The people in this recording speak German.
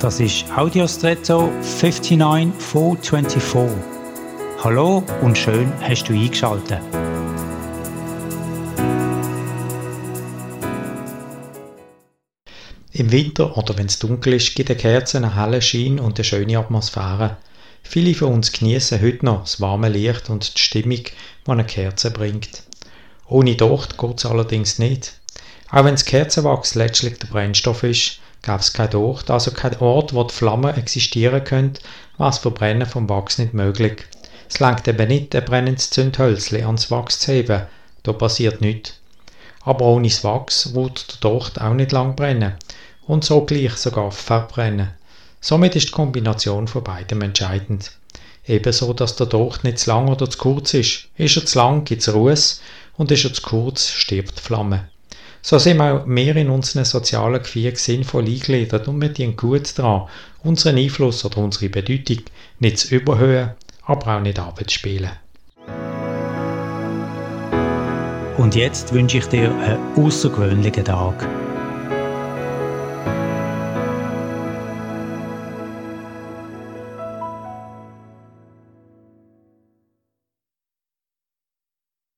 Das ist Audiostretto 59424. Hallo und schön hast du eingeschaltet. Im Winter oder wenn es dunkel ist, gibt eine Kerze einen hellen Schein und eine schöne Atmosphäre. Viele von uns genießen heute noch das warme Licht und die Stimmung, die eine Kerze bringt. Ohne Docht geht es allerdings nicht. Auch wenn das Kerzenwachs letztlich der Brennstoff ist, gäbe es kein Docht, also kein Ort, wo die Flamme existieren könnte, was Verbrennen vom Wachs nicht möglich. Es langt eben nicht, ein brennendes Zündhölzchen ans Wachs zu heben, da passiert nichts. Aber ohne das Wachs wird der Docht auch nicht lang brennen und so gleich sogar verbrennen. Somit ist die Kombination von beidem entscheidend. Ebenso, dass der Docht nicht zu lang oder zu kurz ist. Ist er zu lang, gibt es Ruß und ist er zu kurz, stirbt die Flamme. So sind wir auch mehr in unseren sozialen Gefügen sinnvoll eingegliedert und wir tun gut daran, unseren Einfluss oder unsere Bedeutung nicht zu überhöhen, aber auch nicht abzuspielen. Und jetzt wünsche ich dir einen außergewöhnlichen Tag.